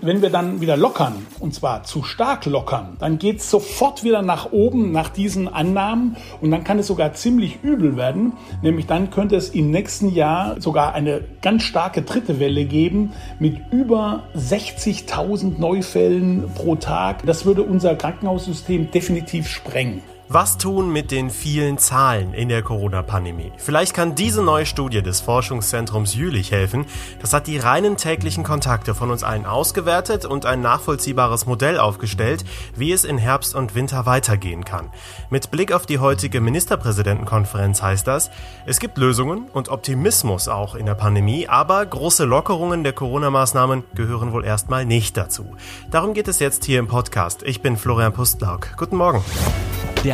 Wenn wir dann wieder lockern, und zwar zu stark lockern, dann geht es sofort wieder nach oben nach diesen Annahmen und dann kann es sogar ziemlich übel werden. Nämlich dann könnte es im nächsten Jahr sogar eine ganz starke dritte Welle geben mit über 60.000 Neufällen pro Tag. Das würde unser Krankenhaussystem definitiv sprengen. Was tun mit den vielen Zahlen in der Corona-Pandemie? Vielleicht kann diese neue Studie des Forschungszentrums Jülich helfen. Das hat die reinen täglichen Kontakte von uns allen ausgewertet und ein nachvollziehbares Modell aufgestellt, wie es in Herbst und Winter weitergehen kann. Mit Blick auf die heutige Ministerpräsidentenkonferenz heißt das, es gibt Lösungen und Optimismus auch in der Pandemie, aber große Lockerungen der Corona-Maßnahmen gehören wohl erstmal nicht dazu. Darum geht es jetzt hier im Podcast. Ich bin Florian Pustlauk. Guten Morgen. Der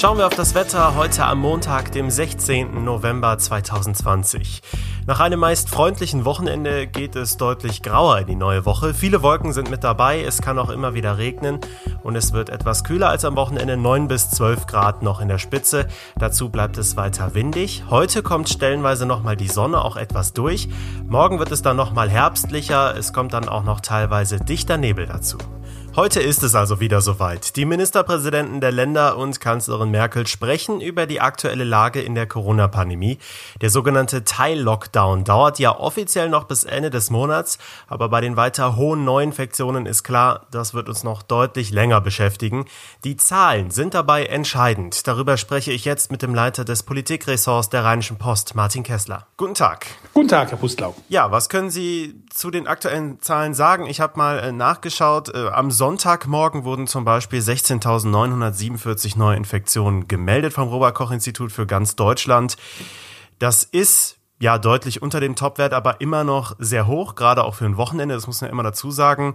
Schauen wir auf das Wetter heute am Montag, dem 16. November 2020. Nach einem meist freundlichen Wochenende geht es deutlich grauer in die neue Woche. Viele Wolken sind mit dabei, es kann auch immer wieder regnen und es wird etwas kühler als am Wochenende, 9 bis 12 Grad noch in der Spitze. Dazu bleibt es weiter windig. Heute kommt stellenweise nochmal die Sonne auch etwas durch. Morgen wird es dann nochmal herbstlicher, es kommt dann auch noch teilweise dichter Nebel dazu. Heute ist es also wieder soweit. Die Ministerpräsidenten der Länder und Kanzlerin Merkel sprechen über die aktuelle Lage in der Corona-Pandemie. Der sogenannte Teil-Lockdown dauert ja offiziell noch bis Ende des Monats, aber bei den weiter hohen Neuinfektionen ist klar, das wird uns noch deutlich länger beschäftigen. Die Zahlen sind dabei entscheidend. Darüber spreche ich jetzt mit dem Leiter des Politikressorts der Rheinischen Post, Martin Kessler. Guten Tag. Guten Tag, Herr Pustlau. Ja, was können Sie zu den aktuellen Zahlen sagen? Ich habe mal äh, nachgeschaut. Äh, am Sonntagmorgen wurden zum Beispiel 16.947 neue Infektionen gemeldet vom Robert-Koch-Institut für ganz Deutschland. Das ist ja deutlich unter dem Topwert, aber immer noch sehr hoch, gerade auch für ein Wochenende, das muss man ja immer dazu sagen.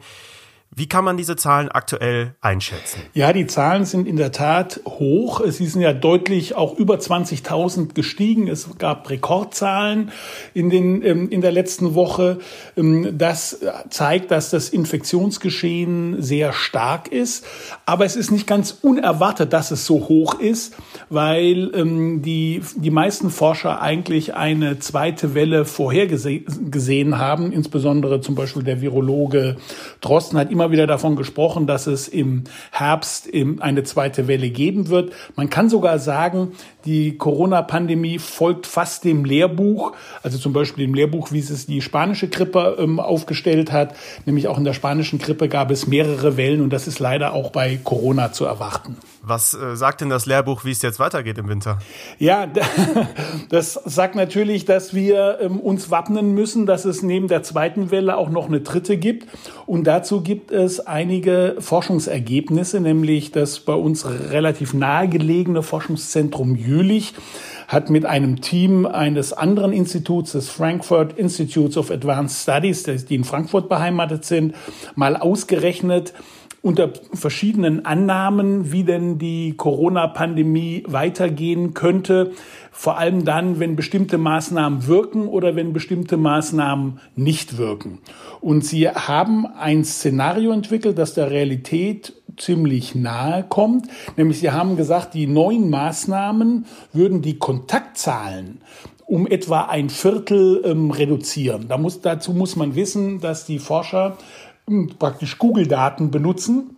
Wie kann man diese Zahlen aktuell einschätzen? Ja, die Zahlen sind in der Tat hoch. Sie sind ja deutlich auch über 20.000 gestiegen. Es gab Rekordzahlen in, den, ähm, in der letzten Woche. Ähm, das zeigt, dass das Infektionsgeschehen sehr stark ist. Aber es ist nicht ganz unerwartet, dass es so hoch ist, weil ähm, die, die meisten Forscher eigentlich eine zweite Welle vorhergesehen haben. Insbesondere zum Beispiel der Virologe Drosten hat immer wieder davon gesprochen, dass es im Herbst eine zweite Welle geben wird. Man kann sogar sagen, die Corona-Pandemie folgt fast dem Lehrbuch, also zum Beispiel dem Lehrbuch, wie es die spanische Grippe ähm, aufgestellt hat. Nämlich auch in der spanischen Grippe gab es mehrere Wellen und das ist leider auch bei Corona zu erwarten. Was äh, sagt denn das Lehrbuch, wie es jetzt weitergeht im Winter? Ja, das sagt natürlich, dass wir ähm, uns wappnen müssen, dass es neben der zweiten Welle auch noch eine dritte gibt. Und dazu gibt es einige Forschungsergebnisse, nämlich das bei uns relativ nahegelegene Forschungszentrum Jülich hat mit einem Team eines anderen Instituts, des Frankfurt Institutes of Advanced Studies, die in Frankfurt beheimatet sind, mal ausgerechnet, unter verschiedenen Annahmen, wie denn die Corona-Pandemie weitergehen könnte. Vor allem dann, wenn bestimmte Maßnahmen wirken oder wenn bestimmte Maßnahmen nicht wirken. Und sie haben ein Szenario entwickelt, das der Realität ziemlich nahe kommt. Nämlich sie haben gesagt, die neuen Maßnahmen würden die Kontaktzahlen um etwa ein Viertel ähm, reduzieren. Da muss, dazu muss man wissen, dass die Forscher praktisch Google-Daten benutzen,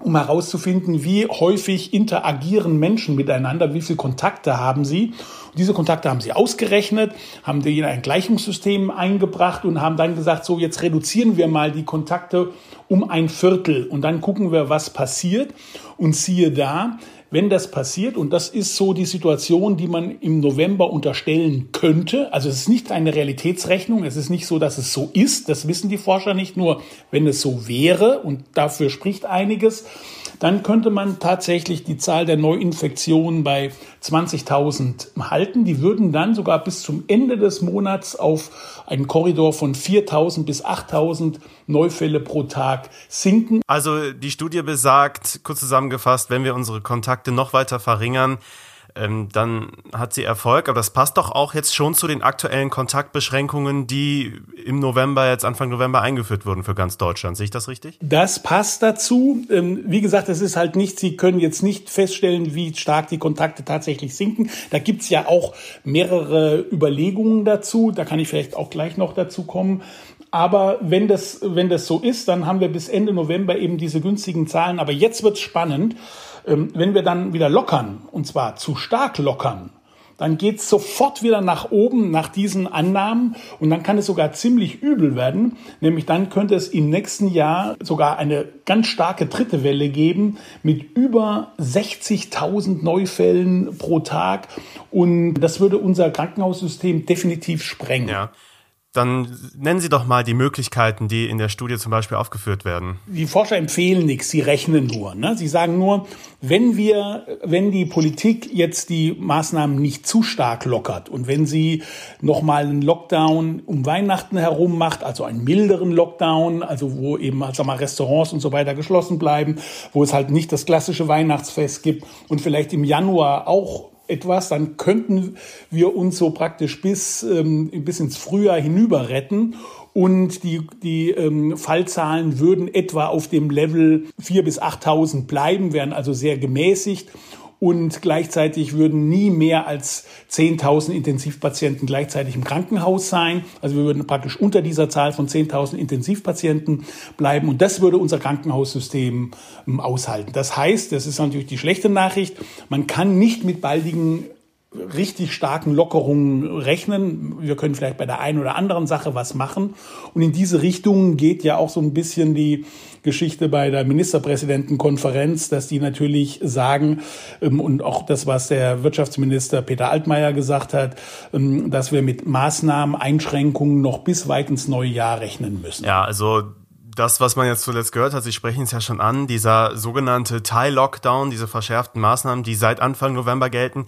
um herauszufinden, wie häufig interagieren Menschen miteinander, wie viele Kontakte haben sie. Und diese Kontakte haben sie ausgerechnet, haben die in ein Gleichungssystem eingebracht und haben dann gesagt, so jetzt reduzieren wir mal die Kontakte um ein Viertel und dann gucken wir, was passiert. Und siehe da, wenn das passiert, und das ist so die Situation, die man im November unterstellen könnte, also es ist nicht eine Realitätsrechnung, es ist nicht so, dass es so ist, das wissen die Forscher nicht, nur wenn es so wäre, und dafür spricht einiges, dann könnte man tatsächlich die Zahl der Neuinfektionen bei 20.000 halten. Die würden dann sogar bis zum Ende des Monats auf einen Korridor von 4.000 bis 8.000 Neufälle pro Tag sinken. Also die Studie besagt, kurz zusammengefasst, wenn wir unsere Kontakte noch weiter verringern, ähm, dann hat sie Erfolg. Aber das passt doch auch jetzt schon zu den aktuellen Kontaktbeschränkungen, die im November, jetzt Anfang November eingeführt wurden für ganz Deutschland. Sehe ich das richtig? Das passt dazu. Ähm, wie gesagt, es ist halt nicht, Sie können jetzt nicht feststellen, wie stark die Kontakte tatsächlich sinken. Da gibt's ja auch mehrere Überlegungen dazu. Da kann ich vielleicht auch gleich noch dazu kommen. Aber wenn das, wenn das so ist, dann haben wir bis Ende November eben diese günstigen Zahlen. Aber jetzt wird's spannend, ähm, wenn wir dann wieder lockern, und zwar zu stark lockern, dann geht's sofort wieder nach oben nach diesen Annahmen und dann kann es sogar ziemlich übel werden. Nämlich dann könnte es im nächsten Jahr sogar eine ganz starke dritte Welle geben mit über 60.000 Neufällen pro Tag und das würde unser Krankenhaussystem definitiv sprengen. Ja. Dann nennen Sie doch mal die Möglichkeiten, die in der Studie zum Beispiel aufgeführt werden. Die Forscher empfehlen nichts, sie rechnen nur. Ne? Sie sagen nur, wenn wir, wenn die Politik jetzt die Maßnahmen nicht zu stark lockert und wenn sie nochmal einen Lockdown um Weihnachten herum macht, also einen milderen Lockdown, also wo eben, sag mal, Restaurants und so weiter geschlossen bleiben, wo es halt nicht das klassische Weihnachtsfest gibt und vielleicht im Januar auch etwas, dann könnten wir uns so praktisch bis, ähm, bis ins Frühjahr hinüber retten. Und die, die ähm, Fallzahlen würden etwa auf dem Level 4.000 bis 8.000 bleiben, wären also sehr gemäßigt und gleichzeitig würden nie mehr als 10.000 Intensivpatienten gleichzeitig im Krankenhaus sein. Also wir würden praktisch unter dieser Zahl von 10.000 Intensivpatienten bleiben und das würde unser Krankenhaussystem ähm, aushalten. Das heißt, das ist natürlich die schlechte Nachricht, man kann nicht mit baldigen richtig starken Lockerungen rechnen. Wir können vielleicht bei der einen oder anderen Sache was machen. Und in diese Richtung geht ja auch so ein bisschen die Geschichte bei der Ministerpräsidentenkonferenz, dass die natürlich sagen, ähm, und auch das, was der Wirtschaftsminister Peter Altmaier gesagt hat, ähm, dass wir mit Maßnahmen, Einschränkungen noch bis weit ins neue Jahr rechnen müssen. Ja, also das, was man jetzt zuletzt gehört hat, Sie sprechen es ja schon an, dieser sogenannte Teil-Lockdown, diese verschärften Maßnahmen, die seit Anfang November gelten,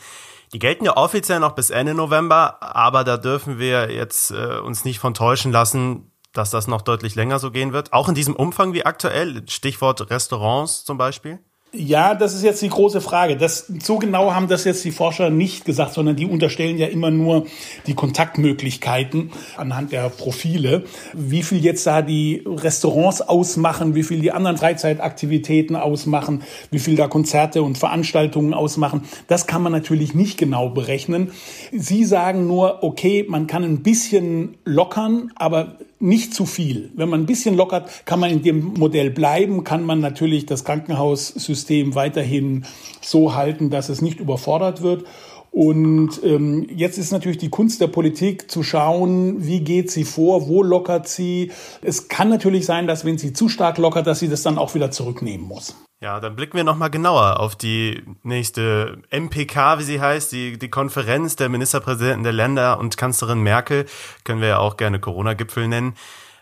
die gelten ja offiziell noch bis Ende November, aber da dürfen wir jetzt äh, uns nicht von täuschen lassen, dass das noch deutlich länger so gehen wird. Auch in diesem Umfang wie aktuell. Stichwort Restaurants zum Beispiel. Ja, das ist jetzt die große Frage. Das, so genau haben das jetzt die Forscher nicht gesagt, sondern die unterstellen ja immer nur die Kontaktmöglichkeiten anhand der Profile. Wie viel jetzt da die Restaurants ausmachen, wie viel die anderen Freizeitaktivitäten ausmachen, wie viel da Konzerte und Veranstaltungen ausmachen, das kann man natürlich nicht genau berechnen. Sie sagen nur, okay, man kann ein bisschen lockern, aber nicht zu viel. Wenn man ein bisschen lockert, kann man in dem Modell bleiben, kann man natürlich das Krankenhaussystem weiterhin so halten, dass es nicht überfordert wird. Und ähm, jetzt ist natürlich die Kunst der Politik zu schauen, wie geht sie vor, wo lockert sie. Es kann natürlich sein, dass wenn sie zu stark lockert, dass sie das dann auch wieder zurücknehmen muss. Ja, dann blicken wir nochmal genauer auf die nächste MPK, wie sie heißt, die, die Konferenz der Ministerpräsidenten der Länder und Kanzlerin Merkel, können wir ja auch gerne Corona-Gipfel nennen.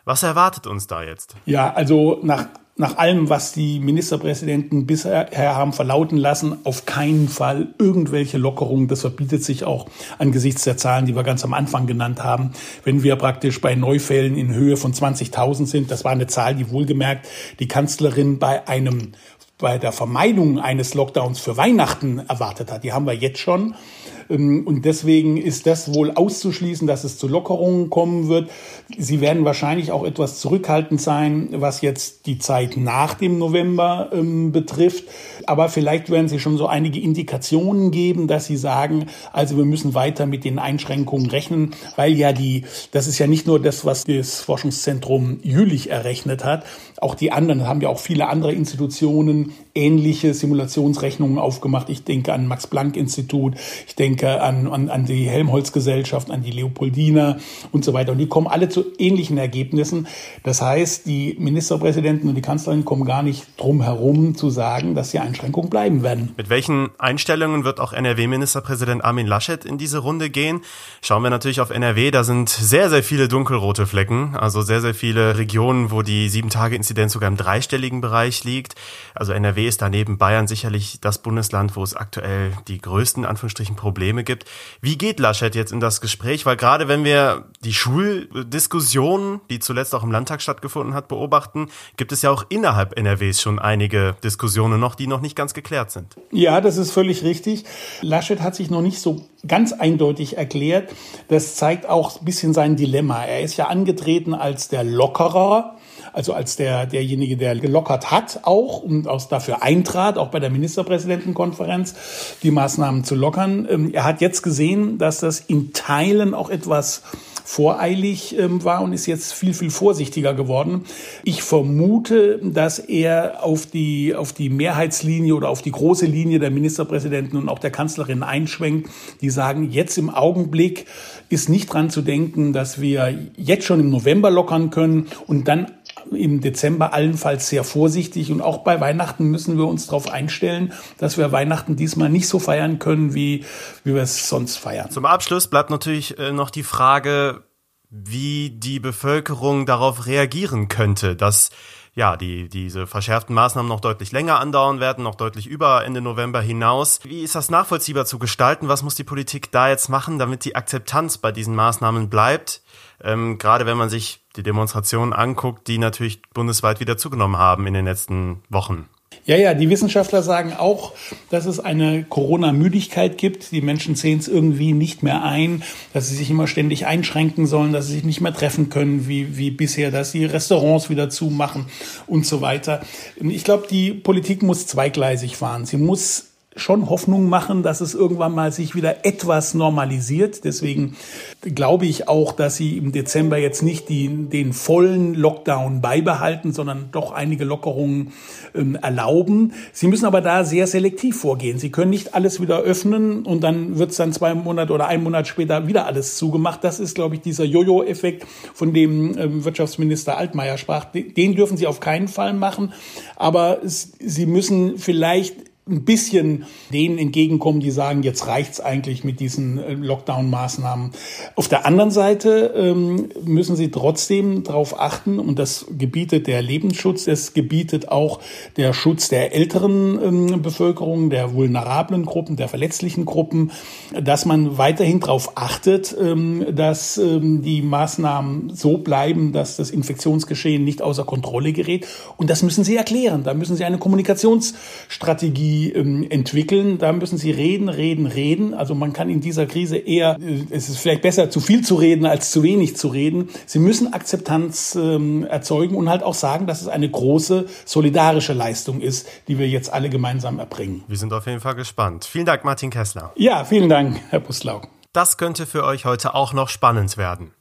Was erwartet uns da jetzt? Ja, also nach, nach allem, was die Ministerpräsidenten bisher haben verlauten lassen, auf keinen Fall irgendwelche Lockerungen. Das verbietet sich auch angesichts der Zahlen, die wir ganz am Anfang genannt haben. Wenn wir praktisch bei Neufällen in Höhe von 20.000 sind, das war eine Zahl, die wohlgemerkt die Kanzlerin bei einem bei der Vermeidung eines Lockdowns für Weihnachten erwartet hat. Die haben wir jetzt schon. Ähm, und deswegen ist das wohl auszuschließen, dass es zu Lockerungen kommen wird. Sie werden wahrscheinlich auch etwas zurückhaltend sein, was jetzt die Zeit nach dem November ähm, betrifft. Aber vielleicht werden Sie schon so einige Indikationen geben, dass Sie sagen, also wir müssen weiter mit den Einschränkungen rechnen, weil ja die, das ist ja nicht nur das, was das Forschungszentrum Jülich errechnet hat. Auch die anderen haben ja auch viele andere Institutionen ähnliche Simulationsrechnungen aufgemacht. Ich denke an Max-Planck-Institut, ich denke an, an, an die Helmholtz-Gesellschaft, an die Leopoldina und so weiter. Und die kommen alle zu ähnlichen Ergebnissen. Das heißt, die Ministerpräsidenten und die Kanzlerin kommen gar nicht drum herum zu sagen, dass die Einschränkungen bleiben werden. Mit welchen Einstellungen wird auch NRW-Ministerpräsident Armin Laschet in diese Runde gehen? Schauen wir natürlich auf NRW, da sind sehr, sehr viele dunkelrote Flecken, also sehr, sehr viele Regionen, wo die Sieben-Tage-Inzidenz sogar im dreistelligen Bereich liegt. Also NRW ist daneben Bayern sicherlich das Bundesland, wo es aktuell die größten Anführungsstrichen Probleme Probleme gibt. Wie geht Laschet jetzt in das Gespräch? Weil gerade wenn wir die Schuldiskussion, die zuletzt auch im Landtag stattgefunden hat, beobachten, gibt es ja auch innerhalb NRWs schon einige Diskussionen noch, die noch nicht ganz geklärt sind. Ja, das ist völlig richtig. Laschet hat sich noch nicht so ganz eindeutig erklärt. Das zeigt auch ein bisschen sein Dilemma. Er ist ja angetreten als der Lockerer also als der, derjenige, der gelockert hat auch und aus dafür eintrat, auch bei der Ministerpräsidentenkonferenz, die Maßnahmen zu lockern. Ähm, er hat jetzt gesehen, dass das in Teilen auch etwas voreilig ähm, war und ist jetzt viel, viel vorsichtiger geworden. Ich vermute, dass er auf die, auf die Mehrheitslinie oder auf die große Linie der Ministerpräsidenten und auch der Kanzlerin einschwenkt, die sagen, jetzt im Augenblick ist nicht dran zu denken, dass wir jetzt schon im November lockern können und dann im Dezember allenfalls sehr vorsichtig. Und auch bei Weihnachten müssen wir uns darauf einstellen, dass wir Weihnachten diesmal nicht so feiern können, wie, wie wir es sonst feiern. Zum Abschluss bleibt natürlich äh, noch die Frage, wie die Bevölkerung darauf reagieren könnte, dass ja, die, diese verschärften Maßnahmen noch deutlich länger andauern werden, noch deutlich über Ende November hinaus. Wie ist das nachvollziehbar zu gestalten? Was muss die Politik da jetzt machen, damit die Akzeptanz bei diesen Maßnahmen bleibt? Ähm, gerade wenn man sich die Demonstrationen anguckt, die natürlich bundesweit wieder zugenommen haben in den letzten Wochen. Ja, ja, die Wissenschaftler sagen auch, dass es eine Corona-Müdigkeit gibt. Die Menschen sehen es irgendwie nicht mehr ein, dass sie sich immer ständig einschränken sollen, dass sie sich nicht mehr treffen können wie, wie bisher, dass die Restaurants wieder zumachen und so weiter. Ich glaube, die Politik muss zweigleisig fahren. Sie muss schon Hoffnung machen, dass es irgendwann mal sich wieder etwas normalisiert. Deswegen glaube ich auch, dass sie im Dezember jetzt nicht die, den vollen Lockdown beibehalten, sondern doch einige Lockerungen ähm, erlauben. Sie müssen aber da sehr selektiv vorgehen. Sie können nicht alles wieder öffnen und dann wird es dann zwei Monate oder ein Monat später wieder alles zugemacht. Das ist, glaube ich, dieser Jojo-Effekt, von dem ähm, Wirtschaftsminister Altmaier sprach. Den dürfen Sie auf keinen Fall machen. Aber Sie müssen vielleicht ein bisschen denen entgegenkommen, die sagen, jetzt reicht's eigentlich mit diesen äh, Lockdown-Maßnahmen. Auf der anderen Seite ähm, müssen sie trotzdem darauf achten, und das gebietet der Lebensschutz, es gebietet auch der Schutz der älteren ähm, Bevölkerung, der vulnerablen Gruppen, der verletzlichen Gruppen, dass man weiterhin darauf achtet, ähm, dass ähm, die Maßnahmen so bleiben, dass das Infektionsgeschehen nicht außer Kontrolle gerät. Und das müssen sie erklären. Da müssen sie eine Kommunikationsstrategie die ähm, entwickeln. Da müssen sie reden, reden, reden. Also man kann in dieser Krise eher, äh, es ist vielleicht besser, zu viel zu reden, als zu wenig zu reden. Sie müssen Akzeptanz ähm, erzeugen und halt auch sagen, dass es eine große solidarische Leistung ist, die wir jetzt alle gemeinsam erbringen. Wir sind auf jeden Fall gespannt. Vielen Dank, Martin Kessler. Ja, vielen Dank, Herr Buslau. Das könnte für euch heute auch noch spannend werden.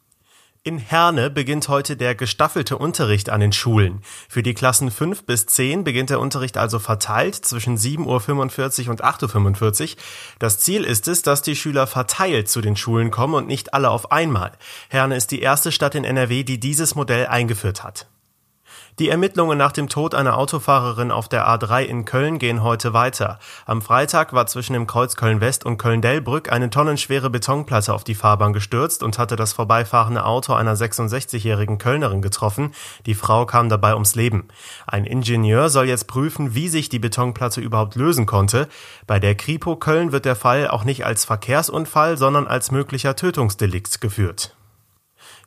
In Herne beginnt heute der gestaffelte Unterricht an den Schulen. Für die Klassen 5 bis 10 beginnt der Unterricht also verteilt zwischen 7.45 Uhr und 8.45 Uhr. Das Ziel ist es, dass die Schüler verteilt zu den Schulen kommen und nicht alle auf einmal. Herne ist die erste Stadt in NRW, die dieses Modell eingeführt hat. Die Ermittlungen nach dem Tod einer Autofahrerin auf der A3 in Köln gehen heute weiter. Am Freitag war zwischen dem Kreuz Köln-West und Köln-Dellbrück eine tonnenschwere Betonplatte auf die Fahrbahn gestürzt und hatte das vorbeifahrende Auto einer 66-jährigen Kölnerin getroffen. Die Frau kam dabei ums Leben. Ein Ingenieur soll jetzt prüfen, wie sich die Betonplatte überhaupt lösen konnte. Bei der Kripo Köln wird der Fall auch nicht als Verkehrsunfall, sondern als möglicher Tötungsdelikt geführt.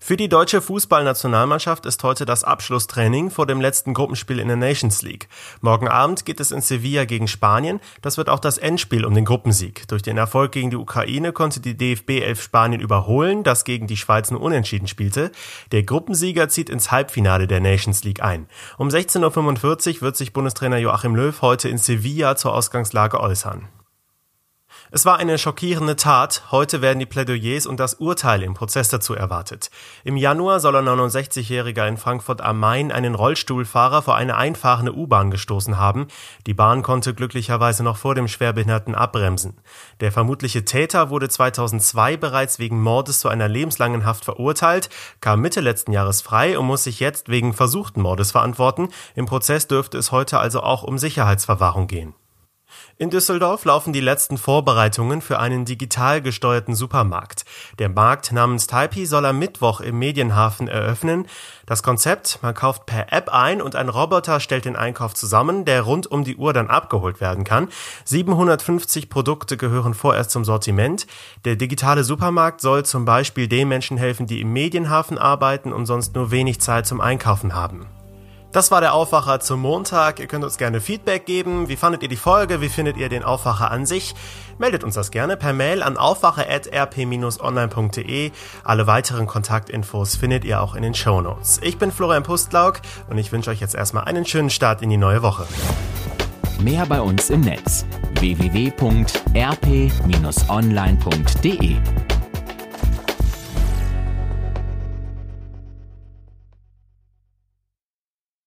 Für die deutsche Fußballnationalmannschaft ist heute das Abschlusstraining vor dem letzten Gruppenspiel in der Nations League. Morgen Abend geht es in Sevilla gegen Spanien. Das wird auch das Endspiel um den Gruppensieg. Durch den Erfolg gegen die Ukraine konnte die DFB 11 Spanien überholen, das gegen die Schweiz nur unentschieden spielte. Der Gruppensieger zieht ins Halbfinale der Nations League ein. Um 16.45 Uhr wird sich Bundestrainer Joachim Löw heute in Sevilla zur Ausgangslage äußern. Es war eine schockierende Tat. Heute werden die Plädoyers und das Urteil im Prozess dazu erwartet. Im Januar soll ein 69-Jähriger in Frankfurt am Main einen Rollstuhlfahrer vor eine einfahrende U-Bahn gestoßen haben. Die Bahn konnte glücklicherweise noch vor dem Schwerbehinderten abbremsen. Der vermutliche Täter wurde 2002 bereits wegen Mordes zu einer lebenslangen Haft verurteilt, kam Mitte letzten Jahres frei und muss sich jetzt wegen versuchten Mordes verantworten. Im Prozess dürfte es heute also auch um Sicherheitsverwahrung gehen. In Düsseldorf laufen die letzten Vorbereitungen für einen digital gesteuerten Supermarkt. Der Markt namens Taipi soll am Mittwoch im Medienhafen eröffnen. Das Konzept, man kauft per App ein und ein Roboter stellt den Einkauf zusammen, der rund um die Uhr dann abgeholt werden kann. 750 Produkte gehören vorerst zum Sortiment. Der digitale Supermarkt soll zum Beispiel den Menschen helfen, die im Medienhafen arbeiten und sonst nur wenig Zeit zum Einkaufen haben. Das war der Aufwacher zum Montag. Ihr könnt uns gerne Feedback geben. Wie fandet ihr die Folge? Wie findet ihr den Aufwacher an sich? Meldet uns das gerne per Mail an aufwacher.rp-online.de. Alle weiteren Kontaktinfos findet ihr auch in den Show Notes. Ich bin Florian Pustlauk und ich wünsche euch jetzt erstmal einen schönen Start in die neue Woche. Mehr bei uns im Netz www.rp-online.de